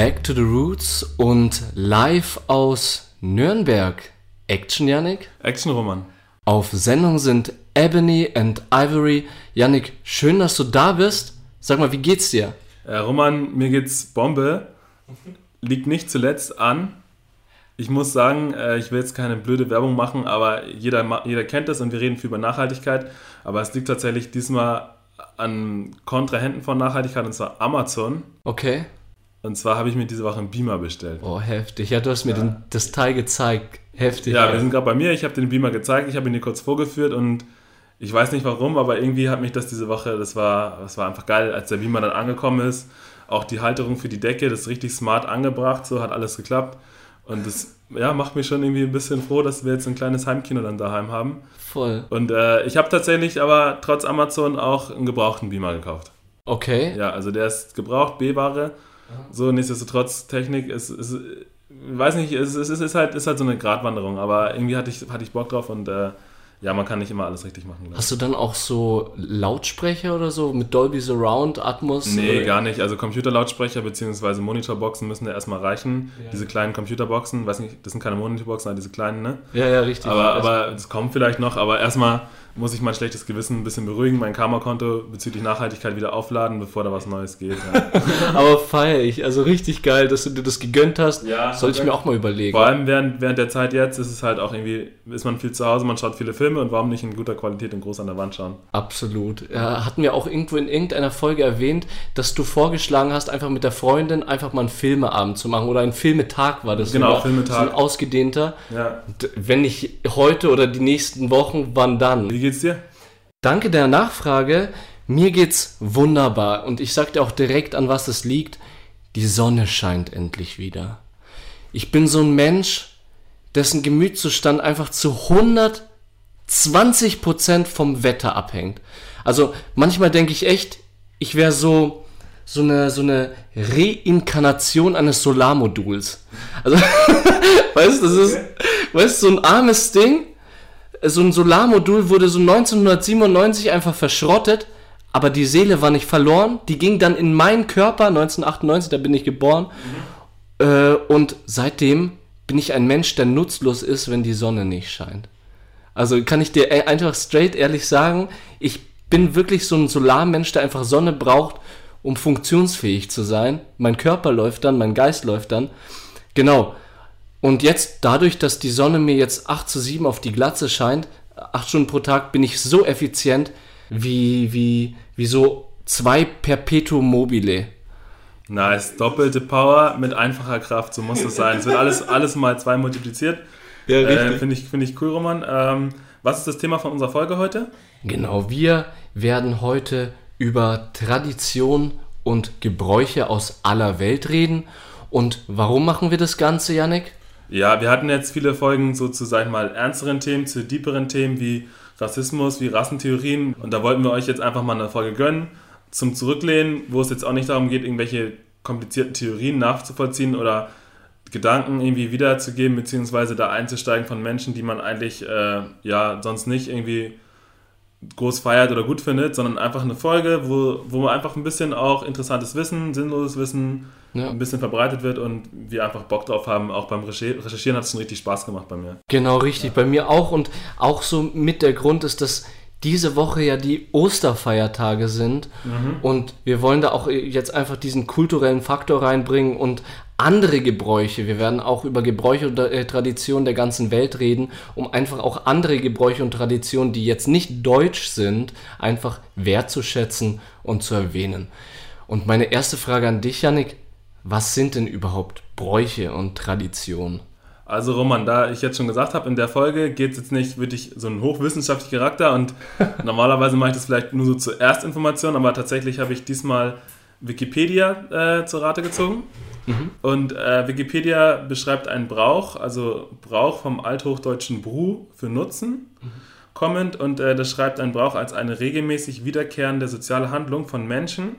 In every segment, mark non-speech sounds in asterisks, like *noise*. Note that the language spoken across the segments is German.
Back to the Roots und live aus Nürnberg. Action, Yannick? Action, Roman. Auf Sendung sind Ebony and Ivory. Yannick, schön, dass du da bist. Sag mal, wie geht's dir? Äh, Roman, mir geht's Bombe. Liegt nicht zuletzt an. Ich muss sagen, äh, ich will jetzt keine blöde Werbung machen, aber jeder, jeder kennt das und wir reden viel über Nachhaltigkeit. Aber es liegt tatsächlich diesmal an Kontrahenten von Nachhaltigkeit und zwar Amazon. Okay. Und zwar habe ich mir diese Woche einen Beamer bestellt. Oh, heftig. Ja, du hast mir ja. den, das Teil gezeigt. Heftig. Ja, wir sind gerade bei mir. Ich habe den Beamer gezeigt. Ich habe ihn dir kurz vorgeführt und ich weiß nicht warum, aber irgendwie hat mich das diese Woche, das war, das war einfach geil, als der Beamer dann angekommen ist. Auch die Halterung für die Decke, das ist richtig smart angebracht, so hat alles geklappt. Und das ja, macht mich schon irgendwie ein bisschen froh, dass wir jetzt ein kleines Heimkino dann daheim haben. Voll. Und äh, ich habe tatsächlich aber trotz Amazon auch einen gebrauchten Beamer gekauft. Okay. Ja, also der ist gebraucht, B-Ware. So, nichtsdestotrotz, Technik ist, ist weiß nicht, es ist, ist, ist, halt, ist halt so eine Gratwanderung, aber irgendwie hatte ich, hatte ich Bock drauf und äh, ja, man kann nicht immer alles richtig machen. Hast du dann auch so Lautsprecher oder so mit Dolby Surround, Atmos? Nee, oder? gar nicht. Also Computerlautsprecher bzw. Monitorboxen müssen ja erstmal reichen. Ja. Diese kleinen Computerboxen, weiß nicht, das sind keine Monitorboxen, aber diese kleinen, ne? Ja, ja, richtig. Aber, aber das kommt vielleicht noch, aber erstmal muss ich mein schlechtes Gewissen ein bisschen beruhigen, mein Karma-Konto bezüglich Nachhaltigkeit wieder aufladen, bevor da was Neues geht. Ja. *laughs* Aber feiere ich. Also richtig geil, dass du dir das gegönnt hast. Ja, Sollte ich mir auch mal überlegen. Vor allem während, während der Zeit jetzt ist es halt auch irgendwie, ist man viel zu Hause, man schaut viele Filme und warum nicht in guter Qualität und groß an der Wand schauen? Absolut. Ja, hatten wir auch irgendwo in irgendeiner Folge erwähnt, dass du vorgeschlagen hast, einfach mit der Freundin einfach mal einen Filmeabend zu machen oder ein Filmetag war das. Genau, Filmetag. So ein ausgedehnter. Ja. Wenn nicht heute oder die nächsten Wochen, wann dann? Wie geht's dir? Danke der Nachfrage. Mir geht's wunderbar und ich sag dir auch direkt, an was es liegt. Die Sonne scheint endlich wieder. Ich bin so ein Mensch, dessen Gemütszustand einfach zu 120% vom Wetter abhängt. Also manchmal denke ich echt, ich wäre so so eine so eine Reinkarnation eines Solarmoduls. Also *laughs* weißt du, das ist weißt du, so ein armes Ding, so ein Solarmodul wurde so 1997 einfach verschrottet, aber die Seele war nicht verloren. Die ging dann in meinen Körper, 1998, da bin ich geboren. Mhm. Äh, und seitdem bin ich ein Mensch, der nutzlos ist, wenn die Sonne nicht scheint. Also kann ich dir e-, einfach straight ehrlich sagen, ich bin wirklich so ein Solarmensch, der einfach Sonne braucht, um funktionsfähig zu sein. Mein Körper läuft dann, mein Geist läuft dann. Genau. Und jetzt, dadurch, dass die Sonne mir jetzt 8 zu 7 auf die Glatze scheint, 8 Stunden pro Tag, bin ich so effizient wie, wie, wie so zwei Perpetuum mobile. Nice, doppelte Power mit einfacher Kraft, so muss es sein. Es wird alles, alles mal zwei multipliziert. Ja, richtig. Äh, Finde ich, find ich cool, Roman. Ähm, was ist das Thema von unserer Folge heute? Genau, wir werden heute über Tradition und Gebräuche aus aller Welt reden. Und warum machen wir das Ganze, Yannick? Ja, wir hatten jetzt viele Folgen so zu, sag ich mal, ernsteren Themen, zu deeperen Themen wie Rassismus, wie Rassentheorien. Und da wollten wir euch jetzt einfach mal eine Folge gönnen zum Zurücklehnen, wo es jetzt auch nicht darum geht, irgendwelche komplizierten Theorien nachzuvollziehen oder Gedanken irgendwie wiederzugeben, beziehungsweise da einzusteigen von Menschen, die man eigentlich äh, ja sonst nicht irgendwie groß feiert oder gut findet, sondern einfach eine Folge, wo, wo man einfach ein bisschen auch interessantes Wissen, sinnloses Wissen ja. ein bisschen verbreitet wird und wir einfach Bock drauf haben. Auch beim Recherchieren hat es schon richtig Spaß gemacht bei mir. Genau, richtig, ja. bei mir auch. Und auch so mit der Grund ist, dass diese Woche ja die Osterfeiertage sind mhm. und wir wollen da auch jetzt einfach diesen kulturellen Faktor reinbringen und andere Gebräuche. Wir werden auch über Gebräuche und äh, Traditionen der ganzen Welt reden, um einfach auch andere Gebräuche und Traditionen, die jetzt nicht deutsch sind, einfach wertzuschätzen und zu erwähnen. Und meine erste Frage an dich, Janik, was sind denn überhaupt Bräuche und Traditionen? Also Roman, da ich jetzt schon gesagt habe, in der Folge geht es jetzt nicht wirklich so einen hochwissenschaftlichen Charakter und *laughs* normalerweise mache ich das vielleicht nur so zur Erstinformation, aber tatsächlich habe ich diesmal Wikipedia äh, zur Rate gezogen. Mhm. Und äh, Wikipedia beschreibt einen Brauch, also Brauch vom althochdeutschen Bru für Nutzen, mhm. kommend und äh, das schreibt einen Brauch als eine regelmäßig wiederkehrende soziale Handlung von Menschen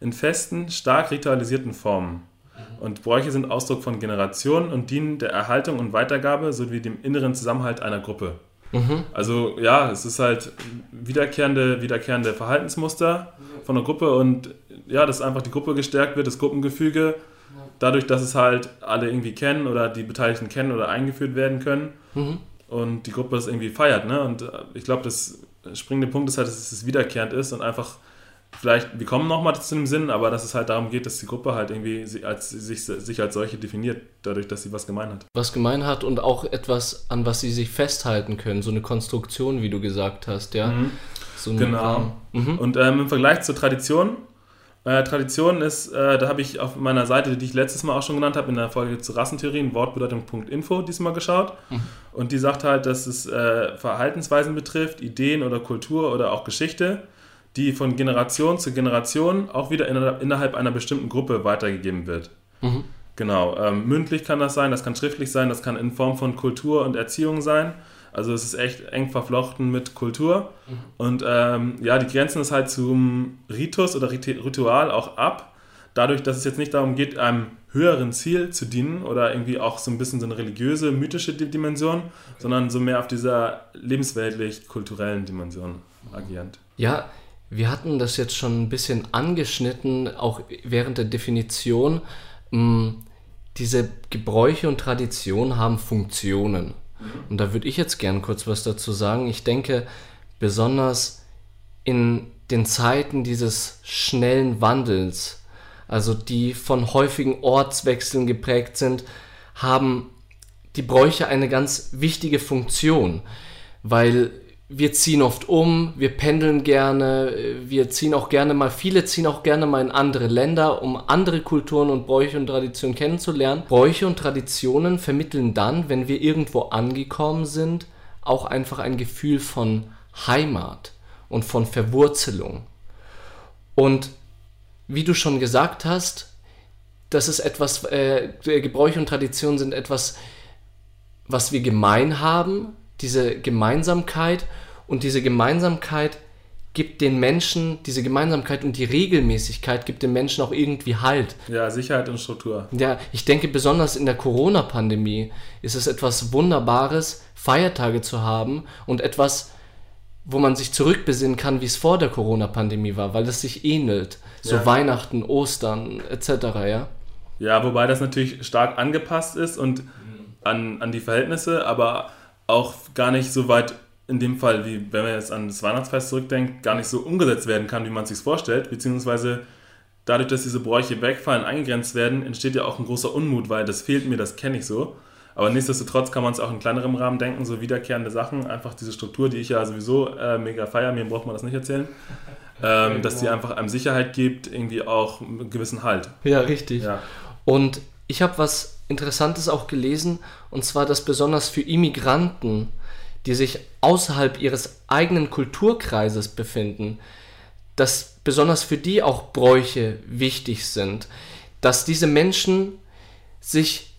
in festen, stark ritualisierten Formen. Und Bräuche sind Ausdruck von Generationen und dienen der Erhaltung und Weitergabe sowie dem inneren Zusammenhalt einer Gruppe. Mhm. Also ja, es ist halt wiederkehrende, wiederkehrende Verhaltensmuster von einer Gruppe und ja, dass einfach die Gruppe gestärkt wird, das Gruppengefüge dadurch, dass es halt alle irgendwie kennen oder die Beteiligten kennen oder eingeführt werden können Mhm. und die Gruppe das irgendwie feiert. Ne? Und äh, ich glaube, das springende Punkt ist halt, dass es wiederkehrend ist und einfach vielleicht, wir kommen nochmal zu dem Sinn, aber dass es halt darum geht, dass die Gruppe halt irgendwie als, sich, sich als solche definiert, dadurch, dass sie was gemein hat. Was gemein hat und auch etwas, an was sie sich festhalten können. So eine Konstruktion, wie du gesagt hast, ja. So ein Genau. Mhm. Und ähm, im Vergleich zur Tradition, äh, Tradition ist, äh, da habe ich auf meiner Seite, die ich letztes Mal auch schon genannt habe, in der Folge zu Rassentheorien, Wortbedeutung.info diesmal geschaut. Und die sagt halt, dass es äh, Verhaltensweisen betrifft, Ideen oder Kultur oder auch Geschichte, die von Generation zu Generation auch wieder in, innerhalb einer bestimmten Gruppe weitergegeben wird. Mhm. Genau, ähm, mündlich kann das sein, das kann schriftlich sein, das kann in Form von Kultur und Erziehung sein. Also es ist echt eng verflochten mit Kultur. Und ähm, ja, die grenzen es halt zum Ritus oder Rit- Ritual auch ab. Dadurch, dass es jetzt nicht darum geht, einem höheren Ziel zu dienen oder irgendwie auch so ein bisschen so eine religiöse, mythische Di- Dimension, sondern so mehr auf dieser lebensweltlich-kulturellen Dimension agierend. Ja, wir hatten das jetzt schon ein bisschen angeschnitten, auch während der Definition. Mm, Diese Gebräuche und Traditionen haben Funktionen. Und da würde ich jetzt gern kurz was dazu sagen. Ich denke, besonders in den Zeiten dieses schnellen Wandels, also die von häufigen Ortswechseln geprägt sind, haben die Bräuche eine ganz wichtige Funktion, weil wir ziehen oft um, wir pendeln gerne, wir ziehen auch gerne mal, viele ziehen auch gerne mal in andere Länder, um andere Kulturen und Bräuche und Traditionen kennenzulernen. Bräuche und Traditionen vermitteln dann, wenn wir irgendwo angekommen sind, auch einfach ein Gefühl von Heimat und von Verwurzelung. Und wie du schon gesagt hast, das ist etwas, äh, Gebräuche und Traditionen sind etwas, was wir gemein haben, diese Gemeinsamkeit und diese Gemeinsamkeit gibt den Menschen, diese Gemeinsamkeit und die Regelmäßigkeit gibt den Menschen auch irgendwie Halt. Ja, Sicherheit und Struktur. Ja, ich denke besonders in der Corona-Pandemie ist es etwas Wunderbares, Feiertage zu haben und etwas, wo man sich zurückbesinnen kann, wie es vor der Corona-Pandemie war, weil es sich ähnelt. So Ja. Weihnachten, Ostern etc., ja. Ja, wobei das natürlich stark angepasst ist und an, an die Verhältnisse, aber auch gar nicht so weit in dem Fall, wie wenn man jetzt an das Weihnachtsfest zurückdenkt, gar nicht so umgesetzt werden kann, wie man es sich vorstellt, beziehungsweise dadurch, dass diese Bräuche wegfallen, eingegrenzt werden, entsteht ja auch ein großer Unmut, weil das fehlt mir, das kenne ich so. Aber nichtsdestotrotz kann man es auch in kleinerem Rahmen denken, so wiederkehrende Sachen, einfach diese Struktur, die ich ja sowieso äh, mega feier, mir braucht man das nicht erzählen, ähm, dass die einfach einem Sicherheit gibt, irgendwie auch einen gewissen Halt. Ja, richtig. Ja. Und ich habe was Interessantes auch gelesen, und zwar, dass besonders für Immigranten, die sich außerhalb ihres eigenen Kulturkreises befinden, dass besonders für die auch Bräuche wichtig sind, dass diese Menschen sich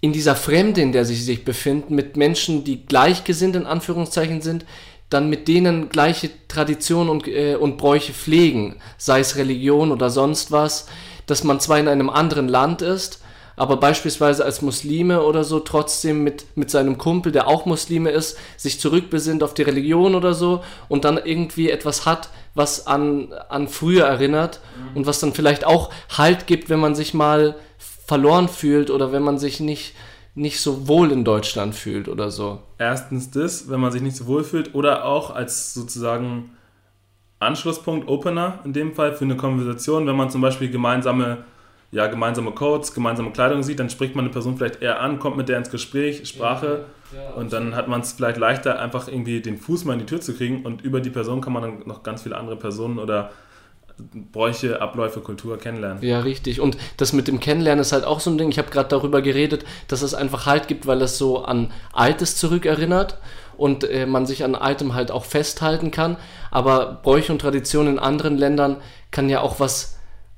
in dieser Fremde, in der sie sich befinden, mit Menschen, die gleichgesinnt in Anführungszeichen sind, dann mit denen gleiche Traditionen und, äh, und Bräuche pflegen, sei es Religion oder sonst was, dass man zwar in einem anderen Land ist, aber beispielsweise als Muslime oder so trotzdem mit, mit seinem Kumpel, der auch Muslime ist, sich zurückbesinnt auf die Religion oder so und dann irgendwie etwas hat, was an, an früher erinnert und was dann vielleicht auch Halt gibt, wenn man sich mal verloren fühlt oder wenn man sich nicht, nicht so wohl in Deutschland fühlt oder so. Erstens das, wenn man sich nicht so wohl fühlt, oder auch als sozusagen Anschlusspunkt, Opener in dem Fall für eine Konversation, wenn man zum Beispiel gemeinsame, ja, gemeinsame Codes, gemeinsame Kleidung sieht, dann spricht man eine Person vielleicht eher an, kommt mit der ins Gespräch, Sprache und dann hat man es vielleicht leichter, einfach irgendwie den Fuß mal in die Tür zu kriegen und über die Person kann man dann noch ganz viele andere Personen oder Bräuche, Abläufe, Kultur kennenlernen. Ja, richtig. Und das mit dem Kennenlernen ist halt auch so ein Ding. Ich habe gerade darüber geredet, dass es einfach Halt gibt, weil es so an Altes zurückerinnert und äh, man sich an Altem halt auch festhalten kann. Aber Bräuche und Traditionen in anderen Ländern kann ja auch was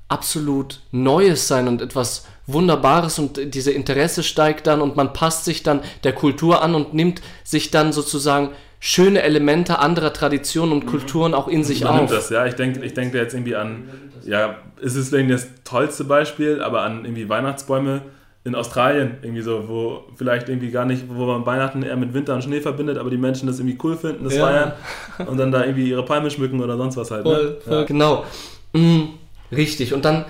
absolut Neues sein und etwas Wunderbares und diese Interesse steigt dann und man passt sich dann der Kultur an und nimmt sich dann sozusagen schöne Elemente anderer Traditionen und Kulturen auch in sich Übernimmt auf. das, ja. Ich denke ich denk da jetzt irgendwie an, ja, ist es vielleicht nicht das tollste Beispiel, aber an irgendwie Weihnachtsbäume in Australien, irgendwie so, wo vielleicht irgendwie gar nicht, wo man Weihnachten eher mit Winter und Schnee verbindet, aber die Menschen das irgendwie cool finden, das Ja. feiern und dann da irgendwie ihre Palme schmücken oder sonst was halt. Voll, ne? voll, genau. Mm, richtig. Und dann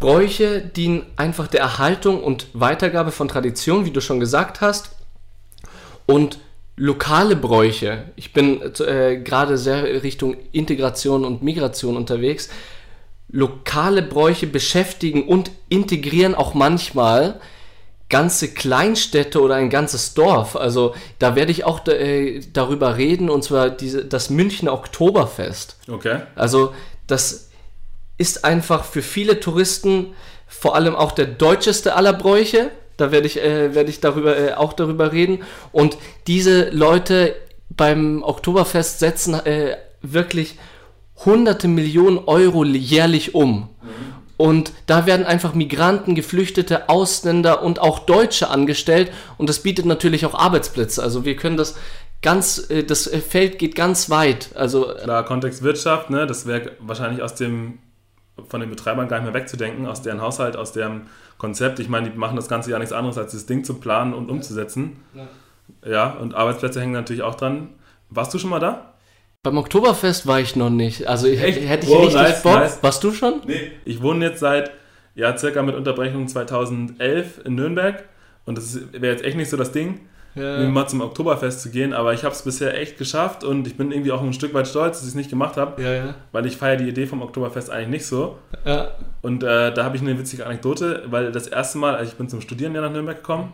Bräuche dienen einfach der Erhaltung und Weitergabe von Tradition, wie du schon gesagt hast. Und lokale Bräuche, ich bin äh, gerade sehr Richtung Integration und Migration unterwegs, lokale Bräuche beschäftigen und integrieren auch manchmal ganze Kleinstädte oder ein ganzes Dorf. Also da werde ich auch äh, darüber reden, und zwar diese, das Münchner Oktoberfest. Okay. Also das ist einfach für viele Touristen vor allem auch der deutscheste aller Bräuche. Da werde ich, äh, werde ich darüber, äh, auch darüber reden. Und diese Leute beim Oktoberfest setzen äh, wirklich hunderte Millionen Euro jährlich um. Mhm. Und da werden einfach Migranten, Geflüchtete, Ausländer und auch Deutsche angestellt. Und das bietet natürlich auch Arbeitsplätze. Also wir können das ganz, äh, das Feld geht ganz weit. Also Klar, Kontext Wirtschaft, ne? das wäre wahrscheinlich aus dem, von den Betreibern gar nicht mehr wegzudenken, aus deren Haushalt, aus deren Konzept. Ich meine, die machen das Ganze ja nichts anderes, als das Ding zu planen und umzusetzen. Ja, ja und Arbeitsplätze hängen natürlich auch dran. Warst du schon mal da? Beim Oktoberfest war ich noch nicht. Also ich, hätte ich oh, richtig nice, Bock. Nice. Warst du schon? Nee, ich wohne jetzt seit, ja, circa mit Unterbrechung 2011 in Nürnberg. Und das wäre jetzt echt nicht so das Ding, ja. mal zum Oktoberfest zu gehen. Aber ich habe es bisher echt geschafft und ich bin irgendwie auch ein Stück weit stolz, dass ich es nicht gemacht habe. Ja, ja. Weil ich feiere die Idee vom Oktoberfest eigentlich nicht so. Und äh, da habe ich eine witzige Anekdote, weil das erste Mal, also ich bin zum Studieren ja nach Nürnberg gekommen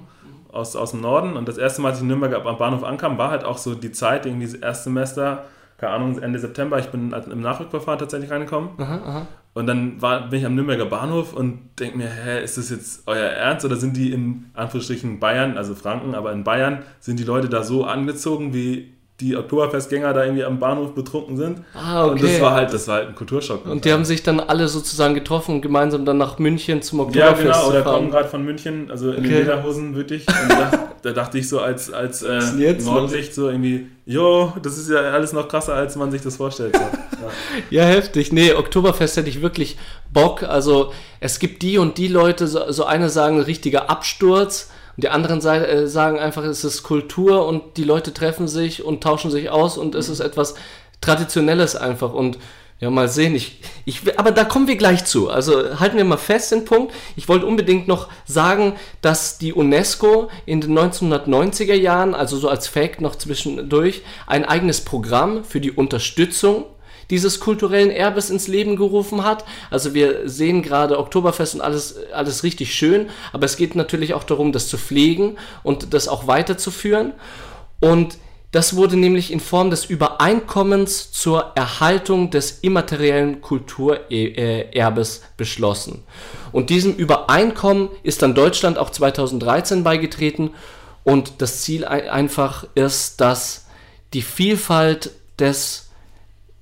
aus, aus dem Norden. Und das erste Mal, als ich in Nürnberg am Bahnhof ankam, war halt auch so die Zeit, irgendwie das erste Semester keine Ahnung, Ende September, ich bin im Nachrückverfahren tatsächlich reingekommen. Aha, aha. Und dann war, bin ich am Nürnberger Bahnhof und denke mir, hä, ist das jetzt euer Ernst oder sind die in Anführungsstrichen Bayern, also Franken, aber in Bayern sind die Leute da so angezogen wie die Oktoberfestgänger da irgendwie am Bahnhof betrunken sind. Ah, okay. Und das war halt, das war halt ein Kulturschock. Und die haben sich dann alle sozusagen getroffen und gemeinsam dann nach München zum Oktoberfest Ja, genau, oder kommen gerade von München, also in okay. den Lederhosen wirklich. Und da, da, dachte ich so als, als äh, Nordlicht so irgendwie, jo, das ist ja alles noch krasser, als man sich das vorstellt. So. Ja. *laughs* ja. heftig. Nee, Oktoberfest hätte ich wirklich Bock. Also es gibt die und die Leute, so, so eine sagen, richtiger Absturz und die anderen äh, sagen einfach, es ist Kultur und die Leute treffen sich und tauschen sich aus und es ist etwas Traditionelles einfach. Und ja, mal sehen. Ich, ich, aber da kommen wir gleich zu. Also halten wir mal fest den Punkt. Ich wollte unbedingt noch sagen, dass die UNESCO in den 1990er Jahren, also so als Fact noch zwischendurch, ein eigenes Programm für die Unterstützung dieses kulturellen Erbes ins Leben gerufen hat. Also wir sehen gerade Oktoberfest und alles, alles richtig schön, aber es geht natürlich auch darum, das zu pflegen und das auch weiterzuführen. Und das wurde nämlich in Form des Übereinkommens zur Erhaltung des immateriellen Kulturerbes beschlossen. Und diesem Übereinkommen ist dann Deutschland auch 2013 beigetreten. Und das Ziel einfach ist, dass die Vielfalt des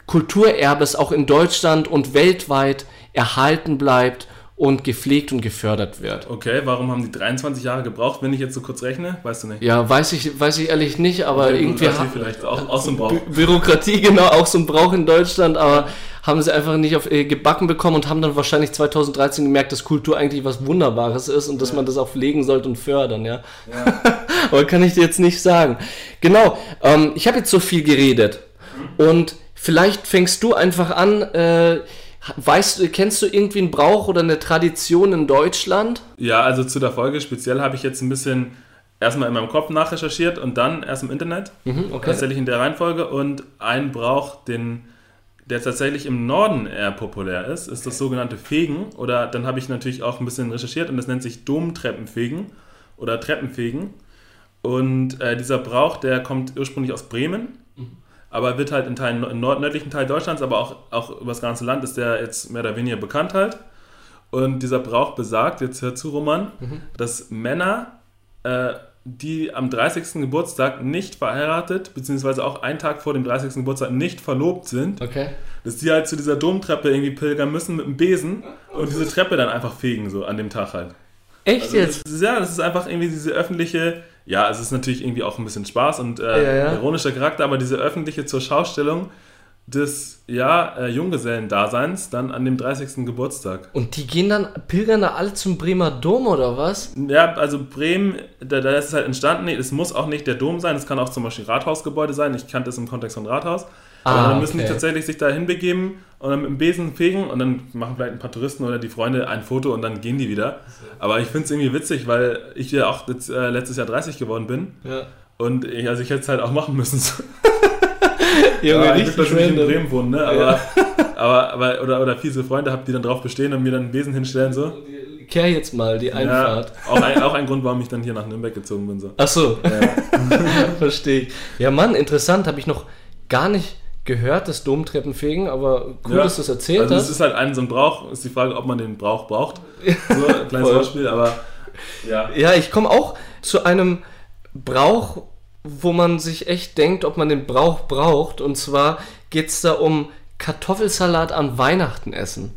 Kulturerbes auch in Deutschland und weltweit erhalten bleibt und gepflegt und gefördert wird. Okay, warum haben die 23 Jahre gebraucht, wenn ich jetzt so kurz rechne? Weißt du nicht? Ja, weiß ich, weiß ich ehrlich nicht, aber okay, irgendwie. Bürokratie vielleicht auch, auch so ein Brauch. Bürokratie, *laughs* genau, auch so ein Brauch in Deutschland, aber haben sie einfach nicht auf äh, gebacken bekommen und haben dann wahrscheinlich 2013 gemerkt, dass Kultur eigentlich was Wunderbares ist und dass ja. man das auch pflegen sollte und fördern, ja. ja. *laughs* aber kann ich dir jetzt nicht sagen. Genau, ähm, ich habe jetzt so viel geredet und Vielleicht fängst du einfach an. Äh, weißt, kennst du irgendwie einen Brauch oder eine Tradition in Deutschland? Ja, also zu der Folge speziell habe ich jetzt ein bisschen erstmal in meinem Kopf nachrecherchiert und dann erst im Internet. Mhm, okay. Tatsächlich in der Reihenfolge. Und ein Brauch, den, der tatsächlich im Norden eher populär ist, ist das sogenannte Fegen. Oder dann habe ich natürlich auch ein bisschen recherchiert und das nennt sich Domtreppenfegen oder Treppenfegen. Und äh, dieser Brauch, der kommt ursprünglich aus Bremen aber wird halt in Teilen, im nördlichen Teil Deutschlands, aber auch, auch über das ganze Land ist der jetzt mehr oder weniger bekannt halt. Und dieser Brauch besagt, jetzt hör zu, Roman, mhm. dass Männer, äh, die am 30. Geburtstag nicht verheiratet, beziehungsweise auch einen Tag vor dem 30. Geburtstag nicht verlobt sind, okay. dass die halt zu dieser Domtreppe irgendwie pilgern müssen mit einem Besen und diese Treppe dann einfach fegen, so an dem Tag halt. Echt also jetzt? Das ist, ja, das ist einfach irgendwie diese öffentliche ja, es ist natürlich irgendwie auch ein bisschen Spaß und äh, ja, ja. ironischer Charakter, aber diese öffentliche zur Schaustellung des ja, äh, Junggesellendaseins dann an dem 30. Geburtstag. Und die gehen dann, pilgern da alle zum Bremer Dom oder was? Ja, also Bremen, da, da ist es halt entstanden, es muss auch nicht der Dom sein, es kann auch zum Beispiel Rathausgebäude sein, ich kannte es im Kontext von Rathaus. Aber Ah, dann müssen die okay. tatsächlich sich da hinbegeben und dann mit dem Besen fegen und dann machen vielleicht ein paar Touristen oder die Freunde ein Foto und dann gehen die wieder. Aber ich finde es irgendwie witzig, weil ich ja auch jetzt, äh, letztes Jahr 30 geworden bin Ja. und ich, also ich hätte es halt auch machen müssen. *laughs* Junge, Ja, ich will natürlich in. Bremen wohnen, ne? Aber, *laughs* aber, aber oder, oder fiese Freunde habt, die dann drauf bestehen und mir dann einen Besen hinstellen so. Kehr jetzt mal die Einfahrt. Ja, auch, ein, auch ein Grund, warum ich dann hier nach Nürnberg gezogen bin. So. Ach so, Ja. *laughs* verstehe ich. Ja, Mann, interessant, habe ich noch gar nicht gehört, das Domtreppenfegen, aber cool, Ja. dass du es erzählt Also es hast. ist halt ein so ein Brauch, ist die Frage, ob man den Brauch braucht. *laughs* So, ein kleines. Beispiel, aber ja. Ja, ich komme auch zu einem Brauch, wo man sich echt denkt, ob man den Brauch braucht. Und zwar geht es da um Kartoffelsalat an Weihnachten essen.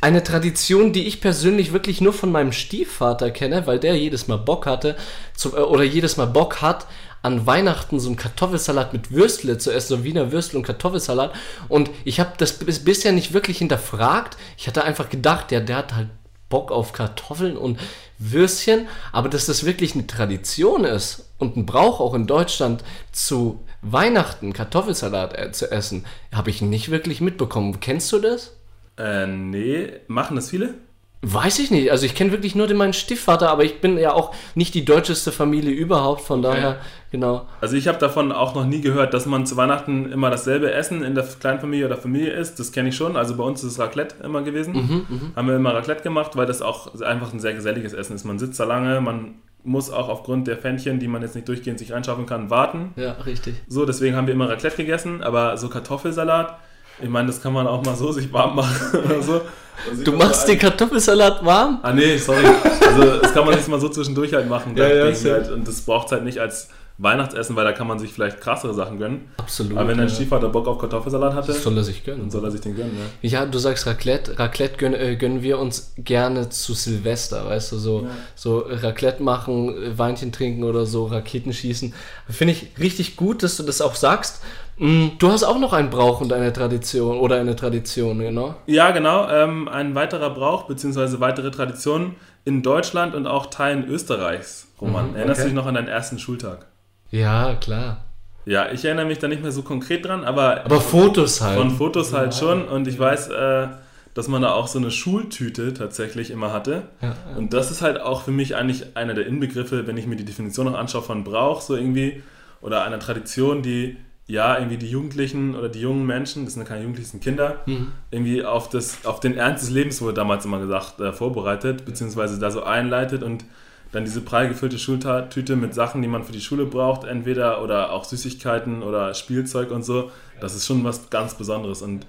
Eine Tradition, die ich persönlich wirklich nur von meinem Stiefvater kenne, weil der jedes Mal Bock hatte zu, äh, oder jedes Mal Bock hat, an Weihnachten so einen Kartoffelsalat mit Würstle zu essen, so Wiener Würstel und Kartoffelsalat. Und ich habe das bis, bisher nicht wirklich hinterfragt. Ich hatte einfach gedacht, der, der hat halt Bock auf Kartoffeln und Würstchen, aber dass das wirklich eine Tradition ist und ein Brauch auch in Deutschland zu Weihnachten Kartoffelsalat äh, zu essen, habe ich nicht wirklich mitbekommen. Kennst du das? Äh, nee, machen das viele? Weiß ich nicht. Also ich kenne wirklich nur den meinen Stiefvater, aber ich bin ja auch nicht die deutscheste Familie überhaupt, von daher, genau. Also ich habe davon auch noch nie gehört, dass man zu Weihnachten immer dasselbe Essen in der Kleinfamilie oder Familie isst. Das kenne ich schon. Also bei uns ist es Raclette immer gewesen. Mhm, Haben wir immer Raclette gemacht, weil das auch einfach ein sehr geselliges Essen ist. Man sitzt da lange, man muss auch aufgrund der Pfännchen, die man jetzt nicht durchgehend sich reinschaffen kann, warten. Ja, richtig. So, deswegen haben wir immer Raclette gegessen, aber so Kartoffelsalat, ich meine, das kann man auch mal so sich warm machen *laughs* oder so. Also Du machst den Kartoffelsalat warm? Ah nee, sorry. Also das kann man sich mal so zwischendurch halt machen. Ja, ja, halt, und das braucht halt nicht als Weihnachtsessen, weil da kann man sich vielleicht krassere Sachen gönnen. Absolut. Aber wenn dein ja. Stiefvater Bock auf Kartoffelsalat hatte, Das soll er sich gönnen. dann soll er sich den gönnen, ja. Ja, du sagst Raclette. Raclette gönnen, äh, gönnen wir uns gerne zu Silvester, weißt du, so, so Raclette machen, äh, Weinchen trinken oder so, Raketen schießen. Finde ich richtig gut, dass du das auch sagst. Mm, Du hast auch noch einen Brauch und eine Tradition oder eine Tradition, genau. Ja, genau. Ähm, ein weiterer Brauch bzw. weitere Tradition in Deutschland und auch Teilen Österreichs, Roman. Mhm, Erinnerst du okay. dich noch an deinen ersten Schultag? Ja, klar. Ja, ich erinnere mich da nicht mehr so konkret dran, aber, Aber Fotos halt. von Fotos halt schon. Und ich weiß, äh, dass man da auch so eine Schultüte tatsächlich immer hatte. ja, Und das ist halt auch für mich eigentlich einer der Inbegriffe, wenn ich mir die Definition noch anschaue von Brauch, so irgendwie, oder einer Tradition, die ja irgendwie die Jugendlichen oder die jungen Menschen, das sind ja keine Jugendlichen, das sind Kinder, Mhm. irgendwie auf, das, auf den Ernst des Lebens, wurde damals immer gesagt, äh, vorbereitet, beziehungsweise da so einleitet und dann diese prall gefüllte Schultüte mit Sachen, die man für die Schule braucht, entweder oder auch Süßigkeiten oder Spielzeug und so, das ist schon was ganz Besonderes und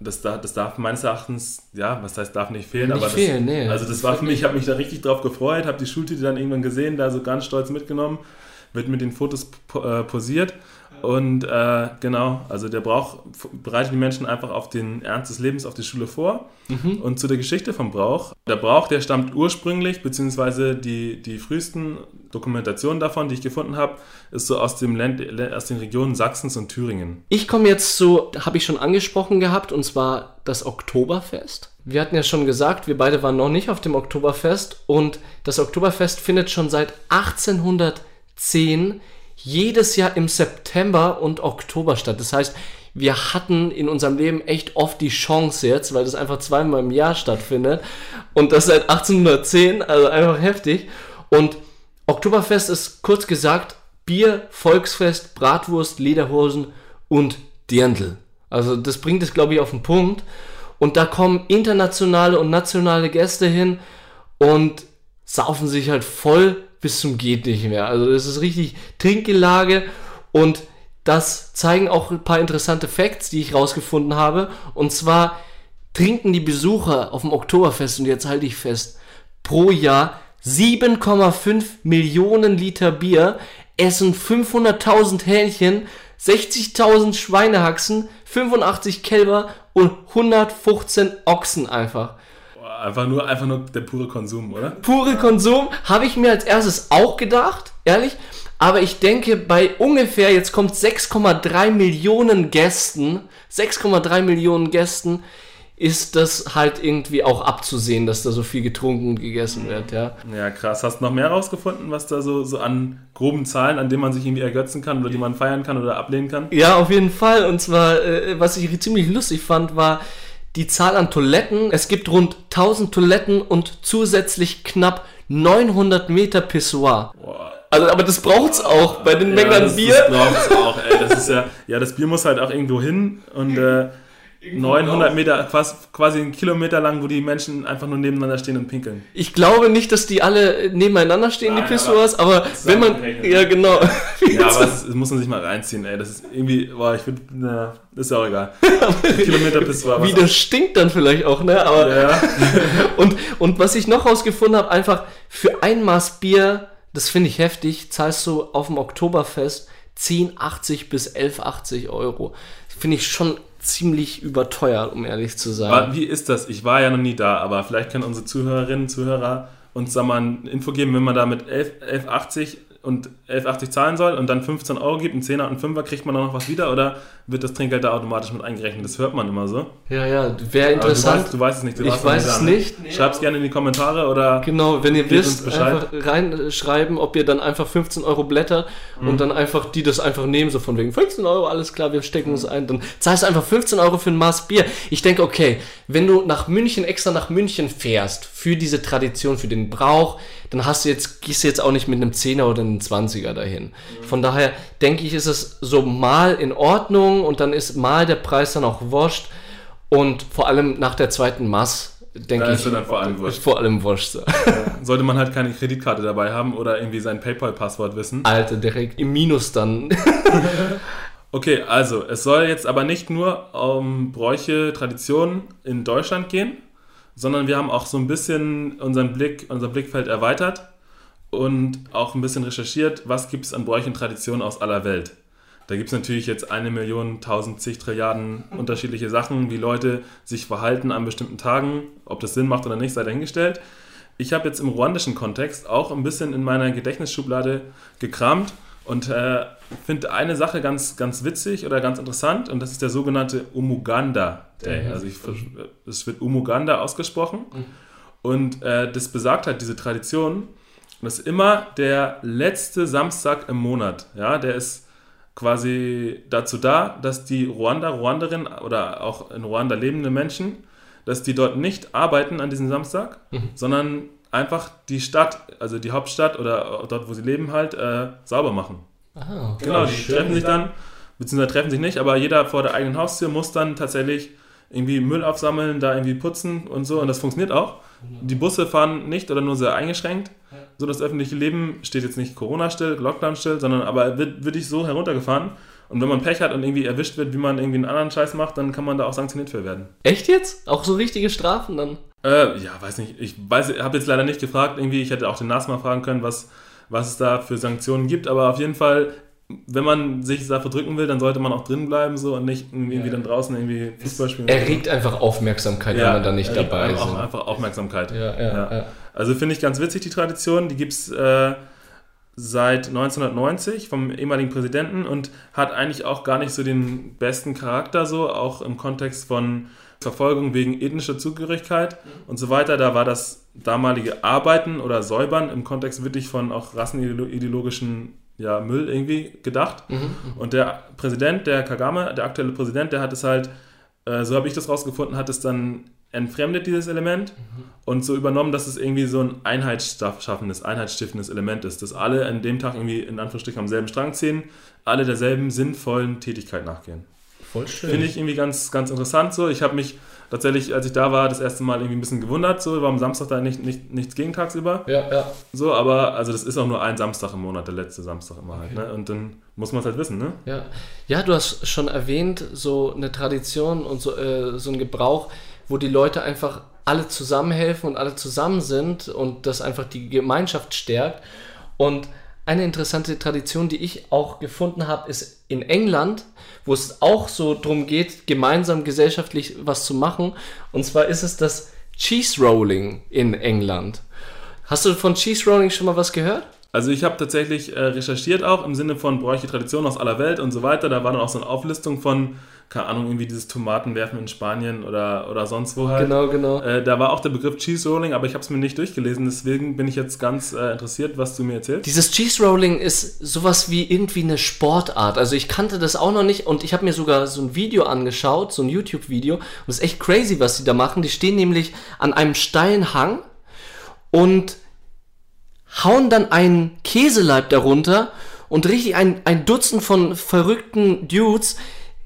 das, da- das darf meines Erachtens, ja, was heißt, darf nicht fehlen, Nicht aber das, fehlen, nee. also das war für mich, ich habe mich da richtig drauf gefreut, habe die Schultüte dann irgendwann gesehen, da so ganz stolz mitgenommen, wird mit den Fotos äh, posiert und äh, genau, also der Brauch bereitet die Menschen einfach auf den Ernst des Lebens, auf die Schule vor. Und zu der Geschichte vom Brauch. Der Brauch, der stammt ursprünglich, beziehungsweise die, die frühesten Dokumentationen davon, die ich gefunden habe, ist so aus, dem Land, aus den Regionen Sachsens und Thüringen. Ich komme jetzt zu, habe ich schon angesprochen gehabt, und zwar das Oktoberfest. Wir hatten ja schon gesagt, wir beide waren noch nicht auf dem Oktoberfest und das Oktoberfest findet schon seit 1810 jedes Jahr im September und Oktober statt. Das heißt, wir hatten in unserem Leben echt oft die Chance jetzt, weil das einfach zweimal im Jahr stattfindet und das seit 1810, also einfach heftig. Und Oktoberfest ist kurz gesagt Bier, Volksfest, Bratwurst, Lederhosen und Dirndl. Also das bringt es, glaube ich, auf den Punkt. Und da kommen internationale und nationale Gäste hin und saufen sich halt voll bis zum geht nicht mehr. Also das ist richtig Trinkgelage und das zeigen auch ein paar interessante Facts, die ich rausgefunden habe. Und zwar trinken die Besucher auf dem Oktoberfest, und jetzt halte ich fest, pro Jahr 7,5 Millionen Liter Bier, essen 500.000 Hähnchen, 60.000 Schweinehaxen, 85 Kälber und 115 Ochsen einfach. Einfach nur, einfach nur der pure Konsum, oder? Pure Konsum habe ich mir als erstes auch gedacht, ehrlich. Aber ich denke, bei ungefähr, jetzt kommt 6,3 Millionen Gästen, 6,3 Millionen Gästen, ist das halt irgendwie auch abzusehen, dass da so viel getrunken und gegessen wird, ja. Ja, krass. Hast du noch mehr rausgefunden, was da so, so an groben Zahlen, an denen man sich irgendwie ergötzen kann oder die man feiern kann oder ablehnen kann? Ja, auf jeden Fall. Und zwar, äh, was ich ziemlich lustig fand, war die Zahl an Toiletten. Es gibt rund 1000 Toiletten und zusätzlich knapp 900 Meter Pissoir. Boah. Also, aber das braucht's auch bei den Mengen ja, an das, Bier. Das braucht's auch, ey. Das ist ja, ja, das Bier muss halt auch irgendwo hin und äh, 900 Meter, quasi, quasi einen Kilometer lang, wo die Menschen einfach nur nebeneinander stehen und pinkeln. Ich glaube nicht, dass die alle nebeneinander stehen, Nein, die Pissoirs, aber, wenn man. Ja, genau. *laughs* Ja, aber das, das muss man sich mal reinziehen, ey. Das ist irgendwie, boah, ich finde, na, ist ja auch egal. *laughs* Kilometer bis war Wie das stinkt dann vielleicht auch, ne? Aber Ja, *laughs* Und, und was ich noch rausgefunden habe, einfach für ein Maß Bier, das finde ich heftig, zahlst du auf dem Oktoberfest 10,80 bis 11,80 Euro. Finde ich schon ziemlich überteuert, um ehrlich zu sein. aber wie ist das? Ich war ja noch nie da, aber vielleicht können unsere Zuhörerinnen, Zuhörer uns da mal ein Info geben, wenn man da mit 11 11,80 und 11,80 zahlen soll und dann 15 Euro gibt, einen 10er und einen 5er, kriegt man da noch was wieder oder wird das Trinkgeld da automatisch mit eingerechnet? Das hört man immer so. Ja, ja, wäre Aber du interessant. weißt, du weißt es nicht. Ich weiß es da, ne? nicht. Schreib's gerne in die Kommentare oder Genau, wenn ihr wisst, einfach reinschreiben, ob ihr dann einfach 15 Euro blättert Mhm. und dann einfach die das einfach nehmen, so von wegen 15 Euro, alles klar, wir stecken uns ein, dann zahlst du einfach 15 Euro für ein Maß Bier. Ich denke, okay, wenn du nach München, extra nach München fährst, für diese Tradition, für den Brauch, dann hast du jetzt, gehst du jetzt auch nicht mit einem 10er oder einem 20er dahin. Von daher denke ich, ist es so mal in Ordnung und dann ist mal der Preis dann auch wurscht und vor allem nach der zweiten Maß, denke ich, ist dann vor allem wurscht. ist vor allem wurscht. so. sollte man halt keine Kreditkarte dabei haben oder irgendwie sein PayPal-Passwort wissen. Alter, direkt im Minus dann. *laughs* Okay, also es soll jetzt aber nicht nur um Bräuche, Traditionen in Deutschland gehen, sondern wir haben auch so ein bisschen unseren Blick, unser Blickfeld erweitert und auch ein bisschen recherchiert, was gibt es an Bräuchen und Traditionen aus aller Welt. Da gibt es natürlich jetzt eine Million, tausend, zig Trilliarden unterschiedliche Sachen, wie Leute sich verhalten an bestimmten Tagen, ob das Sinn macht oder nicht, sei dahingestellt. Ich habe jetzt im ruandischen Kontext auch ein bisschen in meiner Gedächtnisschublade gekramt und äh, finde eine Sache ganz, ganz witzig oder ganz interessant und das ist der sogenannte Umuganda Day. Also ich, es wird Umuganda ausgesprochen und äh, das besagt halt diese Tradition, das ist immer der letzte Samstag im Monat. Ja, der ist quasi dazu da, dass die Ruanda, Ruanderinnen oder auch in Ruanda lebende Menschen, dass die dort nicht arbeiten an diesem Samstag, sondern einfach die Stadt, also die Hauptstadt oder dort, wo sie leben, halt äh, sauber machen. Ah, Genau, die treffen sich dann, beziehungsweise treffen sich nicht, aber jeder vor der eigenen Haustür muss dann tatsächlich irgendwie Müll aufsammeln, da irgendwie putzen und so und das funktioniert auch. Die Busse fahren nicht oder nur sehr eingeschränkt. So das öffentliche Leben steht jetzt nicht Corona still, Lockdown still, sondern aber wird wirklich so heruntergefahren. Und wenn man Pech hat und irgendwie erwischt wird, wie man irgendwie einen anderen Scheiß macht, dann kann man da auch sanktioniert für werden. Echt jetzt? Auch so richtige Strafen dann? Äh, ja, weiß nicht. Ich weiß, habe jetzt leider nicht gefragt. Irgendwie, ich hätte auch den Nas mal fragen können, was, was es da für Sanktionen gibt. Aber auf jeden Fall, wenn man sich da verdrücken will, dann sollte man auch drin bleiben so und nicht irgendwie Ja. dann draußen irgendwie Fußball spielen. Erregt einfach Aufmerksamkeit, wenn man da nicht dabei ist. Auch, einfach Aufmerksamkeit. Ja, ja, ja. Also finde ich ganz witzig, die Tradition. Die gibt es äh, seit 1990 vom ehemaligen Präsidenten und hat eigentlich auch gar nicht so den besten Charakter, so auch im Kontext von Verfolgung wegen ethnischer Zugehörigkeit und so weiter. Da war das damalige Arbeiten oder Säubern im Kontext wirklich von auch rassenideologischen ja, Müll irgendwie gedacht. Und der Präsident, der Kagame, der aktuelle Präsident, der hat es halt, äh, so habe ich das rausgefunden, hat es dann entfremdet, dieses Element, und so übernommen, dass es irgendwie so ein einheitsschaffendes, einheitsstiftendes Element ist, dass alle an dem Tag irgendwie in Anführungsstrichen am selben Strang ziehen, alle derselben sinnvollen Tätigkeit nachgehen. Voll schön. Finde ich irgendwie ganz, ganz interessant so. Ich habe mich tatsächlich, als ich da war, das erste Mal irgendwie ein bisschen gewundert, so, warum Samstag da nicht, nicht, nichts ging tagsüber. Ja, ja. So, aber also das ist auch nur ein Samstag im Monat, der letzte Samstag immer halt, ne? Und dann muss man es halt wissen, ne? Ja. ja, du hast schon erwähnt, so eine Tradition und so, äh, so ein Gebrauch, wo die Leute einfach alle zusammenhelfen und alle zusammen sind und das einfach die Gemeinschaft stärkt. Und eine interessante Tradition, die ich auch gefunden habe, ist in England, wo es auch so darum geht, gemeinsam gesellschaftlich was zu machen. Und zwar ist es das Cheese Rolling in England. Hast du von Cheese Rolling schon mal was gehört? Also ich habe tatsächlich äh, recherchiert auch im Sinne von Bräuche, Traditionen aus aller Welt und so weiter. Da war dann auch so eine Auflistung von, keine Ahnung, irgendwie dieses Tomatenwerfen in Spanien oder, oder sonst wo halt. Genau, genau. Äh, da war auch der Begriff Cheese Rolling, aber ich habe es mir nicht durchgelesen. Deswegen bin ich jetzt ganz äh, interessiert, was du mir erzählst. Dieses Cheese Rolling ist sowas wie irgendwie eine Sportart. Also ich kannte das auch noch nicht und ich habe mir sogar so ein Video angeschaut, so ein YouTube-Video. Und es ist echt crazy, was die da machen. Die stehen nämlich an einem steilen Hang und hauen dann einen Käseleib darunter und richtig ein, ein Dutzend von verrückten Dudes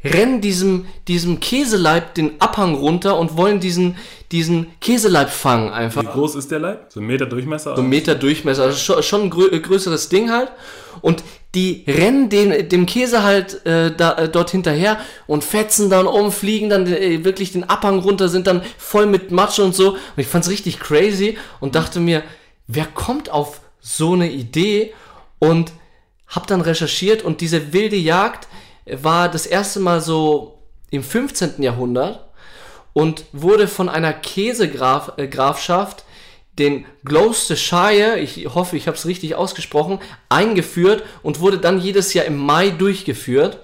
rennen diesem, diesem Käseleib den Abhang runter und wollen diesen, diesen Käseleib fangen einfach. Wie groß ist der Leib? So ein Meter Durchmesser? So ein Meter Durchmesser, also schon, ein grö größeres Ding halt. Und die rennen den, dem Käse halt äh, da, äh, dort hinterher und fetzen dann um, fliegen dann äh, wirklich den Abhang runter, sind dann voll mit Matsch und so. Und ich fand's richtig crazy und dachte mir, wer kommt auf so eine Idee? Und hab dann recherchiert und diese wilde Jagd war das erste Mal so im 15. Jahrhundert und wurde von einer Käsegrafschaft, den Gloucestershire, ich hoffe, ich habe es richtig ausgesprochen, eingeführt und wurde dann jedes Jahr im Mai durchgeführt.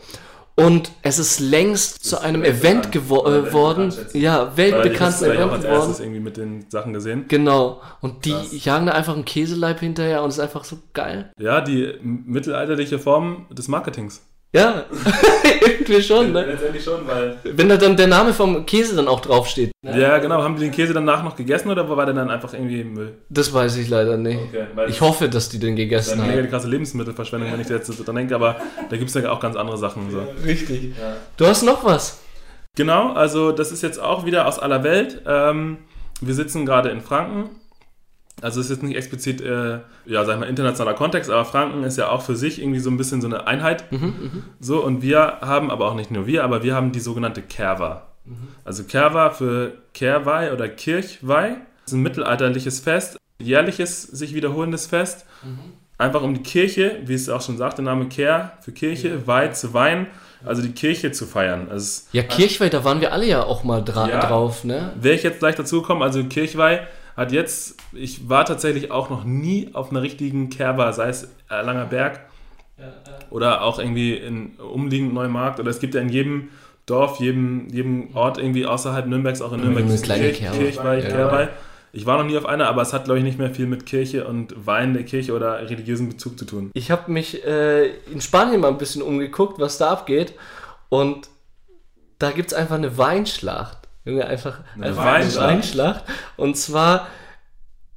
Und es ist längst zu einem Event geworden, ja, weltbekannten Event geworden. Ich habe irgendwie mit den Sachen gesehen. Genau. Und die Krass. jagen da einfach einen Käseleib hinterher und es ist einfach so geil. Ja, die mittelalterliche Form des Marketings. Ja, *laughs* irgendwie schon, ne? Letztendlich schon, weil. Wenn da dann der Name vom Käse dann auch draufsteht. Ne? Ja, genau. Haben die den Käse danach noch gegessen oder war der dann einfach irgendwie Müll? Das weiß ich leider nicht. Okay, ich hoffe, dass die den gegessen haben. Das ist eine krasse Lebensmittelverschwendung, wenn ich jetzt so dran denke, aber da gibt es ja auch ganz andere Sachen. So. Richtig. Ja. Du hast noch was. Genau, also das ist jetzt auch wieder aus aller Welt. Ähm, wir sitzen gerade in Franken also es ist jetzt nicht explizit, äh, ja, sag ich mal, internationaler Kontext, aber Franken ist ja auch für sich irgendwie so ein bisschen so eine Einheit. Mhm, mhm. so, und wir haben, aber auch nicht nur wir, aber wir haben die sogenannte Kerwa. Mhm. Also Kerwa für Kerwei oder Kirchweih. Das ist ein mittelalterliches Fest, jährliches, sich wiederholendes Fest. Mhm. Einfach um die Kirche, wie es auch schon sagt, der Name Ker für Kirche, ja. Weih zu weihen, also die Kirche zu feiern. Also ja, Kirchweih, da waren wir alle ja auch mal dra ja, drauf, ne? Wäre ich jetzt gleich dazu gekommen, also Kirchweih hat jetzt, ich war tatsächlich auch noch nie auf einer richtigen Kerber, sei es Langer Berg oder auch irgendwie in umliegend Neumarkt oder es gibt ja in jedem Dorf, jedem, jedem Ort irgendwie außerhalb Nürnbergs, auch in Nürnberg, eine kleine Kirch, ja, Kerbei. Ich war noch nie auf einer, aber es hat, glaube ich, nicht mehr viel mit Kirche und Wein der Kirche oder religiösen Bezug zu tun. Ich habe mich äh, in Spanien mal ein bisschen umgeguckt, was da abgeht. Und da gibt es einfach eine Weinschlacht. Junge, einfach eine, Weinschlacht. Weinschlacht. Und zwar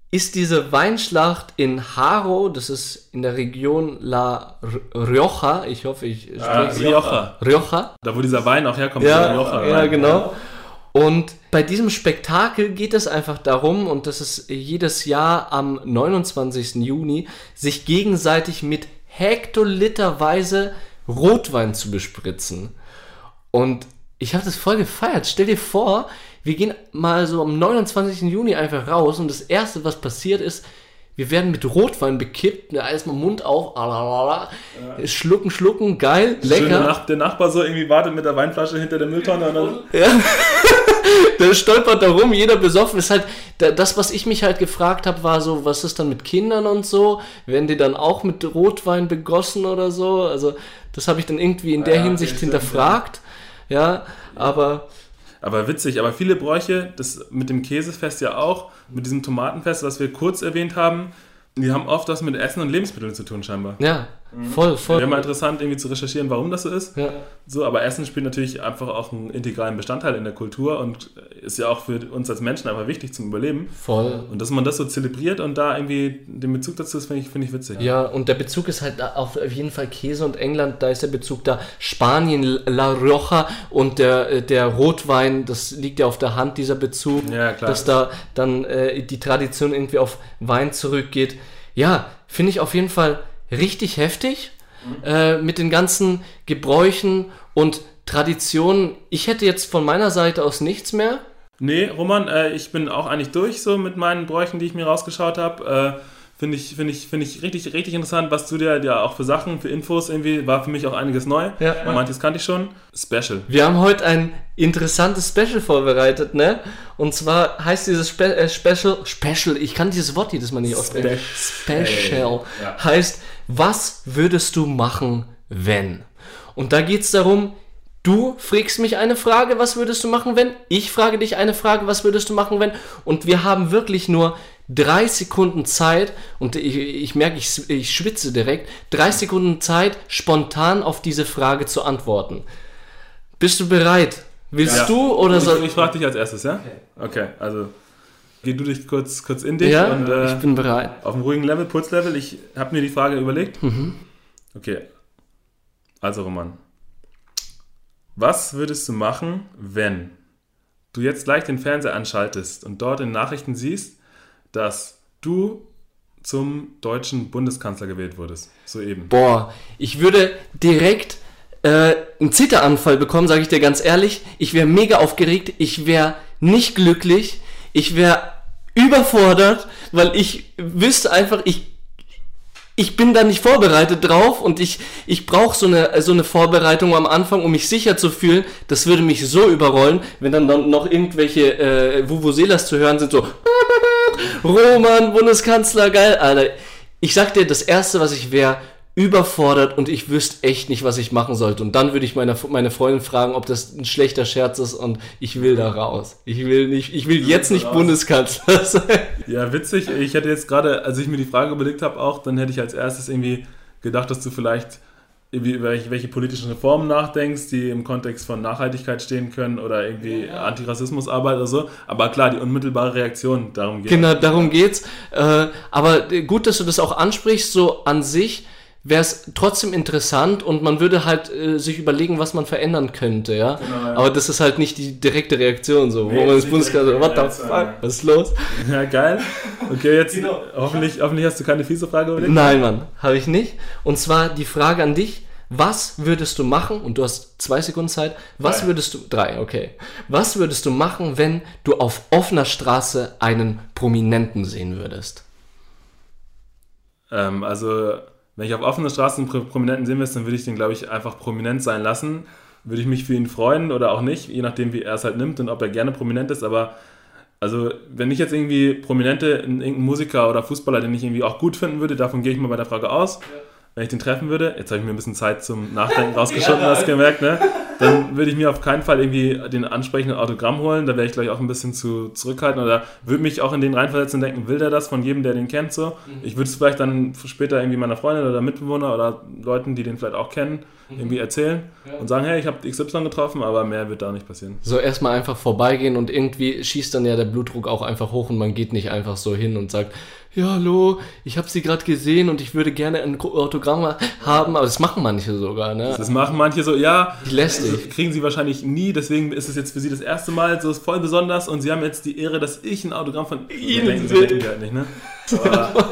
ist diese Weinschlacht in Haro, das ist in der Region La Rioja, ich hoffe, ich spreche ah, Rioja. Rioja. Da, wo dieser Wein auch herkommt. Ja, Rioja ja genau. Und bei diesem Spektakel geht es einfach darum, und das ist jedes Jahr am 29. Juni, sich gegenseitig mit hektoliterweise Rotwein zu bespritzen. Und ich habe das voll gefeiert. Stell dir vor, wir gehen mal so am 29. Juni einfach raus und das erste, was passiert ist, wir werden mit Rotwein bekippt, da ist mal Mund auf, alalala, ja. schlucken, schlucken, geil, lecker. Nach der, Nachbar so irgendwie wartet mit der Weinflasche hinter der Mülltonne. Ja. *laughs* der stolpert da rum, jeder besoffen. Ist halt, das, was ich mich halt gefragt habe, war so, was ist dann mit Kindern und so? Werden die dann auch mit Rotwein begossen oder so? Also, das habe ich dann irgendwie in der ja, Hinsicht hinterfragt ja, aber. Aber witzig, aber viele Bräuche, das mit dem Käsefest ja auch, mit diesem Tomatenfest, was wir kurz erwähnt haben, die haben oft was mit Essen und Lebensmitteln zu tun, scheinbar. Ja. Voll, voll. Wäre mal interessant, irgendwie zu recherchieren, warum das so ist. Ja. So, aber Essen spielt natürlich einfach auch einen integralen Bestandteil in der Kultur und ist ja auch für uns als Menschen einfach wichtig zum Überleben. Voll. Und dass man das so zelebriert und da irgendwie den Bezug dazu ist, finde ich, find ich witzig. Ja, und der Bezug ist halt auf jeden Fall Käse und England, da ist der Bezug da. Spanien, La Rioja und der, der Rotwein, das liegt ja auf der Hand, dieser Bezug. Ja, klar. Dass da dann äh, die Tradition irgendwie auf Wein zurückgeht. Ja, finde ich auf jeden Fall richtig heftig äh, mit den ganzen Gebräuchen und Traditionen. Ich hätte jetzt von meiner Seite aus nichts mehr. Nee, Roman, äh, ich bin auch eigentlich durch so mit meinen Bräuchen, die ich mir rausgeschaut habe. Äh, Finde ich, finde ich, finde ich richtig, richtig interessant, was du dir ja auch für Sachen, für Infos irgendwie, war für mich auch einiges neu. Ja. Manches kannte ich schon. Special. Wir haben heute ein interessantes Special vorbereitet, ne? Und zwar heißt dieses Spe äh, Special, Special, ich kann dieses Wort jedes Mal nicht aussprechen. Special Ja. heißt, was würdest du machen, wenn? Und da geht es darum, du fragst mich eine Frage, was würdest du machen, wenn? Ich frage dich eine Frage, was würdest du machen, wenn? Und wir haben wirklich nur drei Sekunden Zeit, und ich, ich merke, ich, ich schwitze direkt, drei Sekunden Zeit, spontan auf diese Frage zu antworten. Bist du bereit? Willst Ja. du oder Ich, soll ich frage dich als erstes, ja? Okay, also geh du dich kurz, kurz in dich Ja, und äh, ich bin bereit. auf einem ruhigen Level, Putzlevel. Ich habe mir die Frage überlegt. Mhm. Okay, also Roman, was würdest du machen, wenn du jetzt gleich den Fernseher anschaltest und dort in Nachrichten siehst, dass du zum deutschen Bundeskanzler gewählt wurdest? Soeben. Boah, ich würde direkt äh, einen Zitteranfall bekommen, sage ich dir ganz ehrlich. Ich wäre mega aufgeregt, ich wäre nicht glücklich, ich wäre überfordert, weil ich wüsste einfach, ich ich bin da nicht vorbereitet drauf und ich, ich brauche so eine, so eine Vorbereitung am Anfang, um mich sicher zu fühlen. Das würde mich so überrollen, wenn dann noch irgendwelche äh, Vuvuzelas zu hören sind, so Roman, Bundeskanzler, geil, Alter. Ich sag dir, das Erste, was ich wäre, überfordert und ich wüsste echt nicht, was ich machen sollte. Und dann würde ich meine, meine Freundin fragen, ob das ein schlechter Scherz ist und ich will da raus. Ich will nicht, ich will jetzt nicht raus. Bundeskanzler *laughs* sein. Ja, witzig. Ich hätte jetzt gerade, als ich mir die Frage überlegt habe, auch, dann hätte ich als erstes irgendwie gedacht, dass du vielleicht irgendwie über welche, welche politischen Reformen nachdenkst, die im Kontext von Nachhaltigkeit stehen können oder irgendwie Antirassismusarbeit oder so. Aber klar, die unmittelbare Reaktion, darum geht Genau, darum geht's. Äh, aber gut, dass du das auch ansprichst. So an sich wäre es trotzdem interessant und man würde halt äh, sich überlegen, was man verändern könnte, ja. Genau, ja. Aber das ist halt nicht die direkte Reaktion so. Nee, wo man das Bundeskanzler, nicht what the fuck, was ist los? *laughs* Ja, geil. Okay, jetzt Genau. hoffentlich, hoffentlich hast du keine fiese Frage überlegt. Nein, Mann, habe ich nicht. Und zwar die Frage an dich. Was würdest du machen, und du hast zwei Sekunden Zeit, was Drei. würdest du, drei, okay. Was würdest du machen, wenn du auf offener Straße einen Prominenten sehen würdest? Ähm, also, wenn ich auf offener Straße einen Pro- Prominenten sehen müsste, dann würde ich den, glaube ich, einfach prominent sein lassen. Würde ich mich für ihn freuen oder auch nicht, je nachdem, wie er es halt nimmt und ob er gerne prominent ist. Aber, also, wenn ich jetzt irgendwie Prominente, irgendeinen Musiker oder Fußballer, den ich irgendwie auch gut finden würde, davon gehe ich mal bei der Frage aus. Wenn ich den treffen würde, jetzt habe ich mir ein bisschen Zeit zum Nachdenken *laughs* rausgeschossen, hast du gemerkt, ne? Dann würde ich mir auf keinen Fall irgendwie den ansprechenden Autogramm holen. Da wäre ich, glaube ich, auch ein bisschen zu zurückhaltend oder würde mich auch in den reinversetzen und denken, will der das von jedem, der den kennt, so? Ich würde es vielleicht dann später irgendwie meiner Freundin oder Mitbewohner oder Leuten, die den vielleicht auch kennen, irgendwie erzählen und sagen, hey, ich habe XY getroffen, aber mehr wird da nicht passieren. So erstmal einfach vorbeigehen und irgendwie schießt dann ja der Blutdruck auch einfach hoch und man geht nicht einfach so hin und sagt, ja, hallo, ich habe sie gerade gesehen und ich würde gerne ein Autogramm haben, aber das machen manche sogar, ne? Das machen manche so, ja, Lästig. kriegen sie wahrscheinlich nie, deswegen ist es jetzt für sie das erste Mal so voll besonders und sie haben jetzt die Ehre, dass ich ein Autogramm von Ihnen die halt nicht, ne? Aber,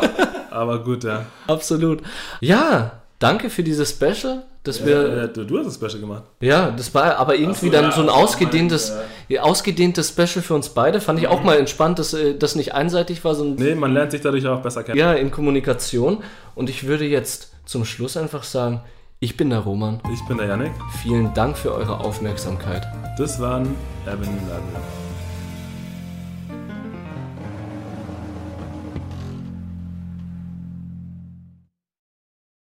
aber gut, ja. Absolut. Ja, danke für dieses Special, dass wir Äh, du, du hast das Special gemacht. Ja, das war aber irgendwie so, dann ja, so ein ausgedehntes, ja, ausgedehntes Special für uns beide. Fand ich auch mal entspannt, dass äh, das nicht einseitig war, sondern Nee, man lernt sich dadurch auch besser kennen. ja, in Kommunikation. Und ich würde jetzt zum Schluss einfach sagen, ich bin der Roman. Ich bin der Yannick. Vielen Dank für eure Aufmerksamkeit. Das waren Erwin Ladler.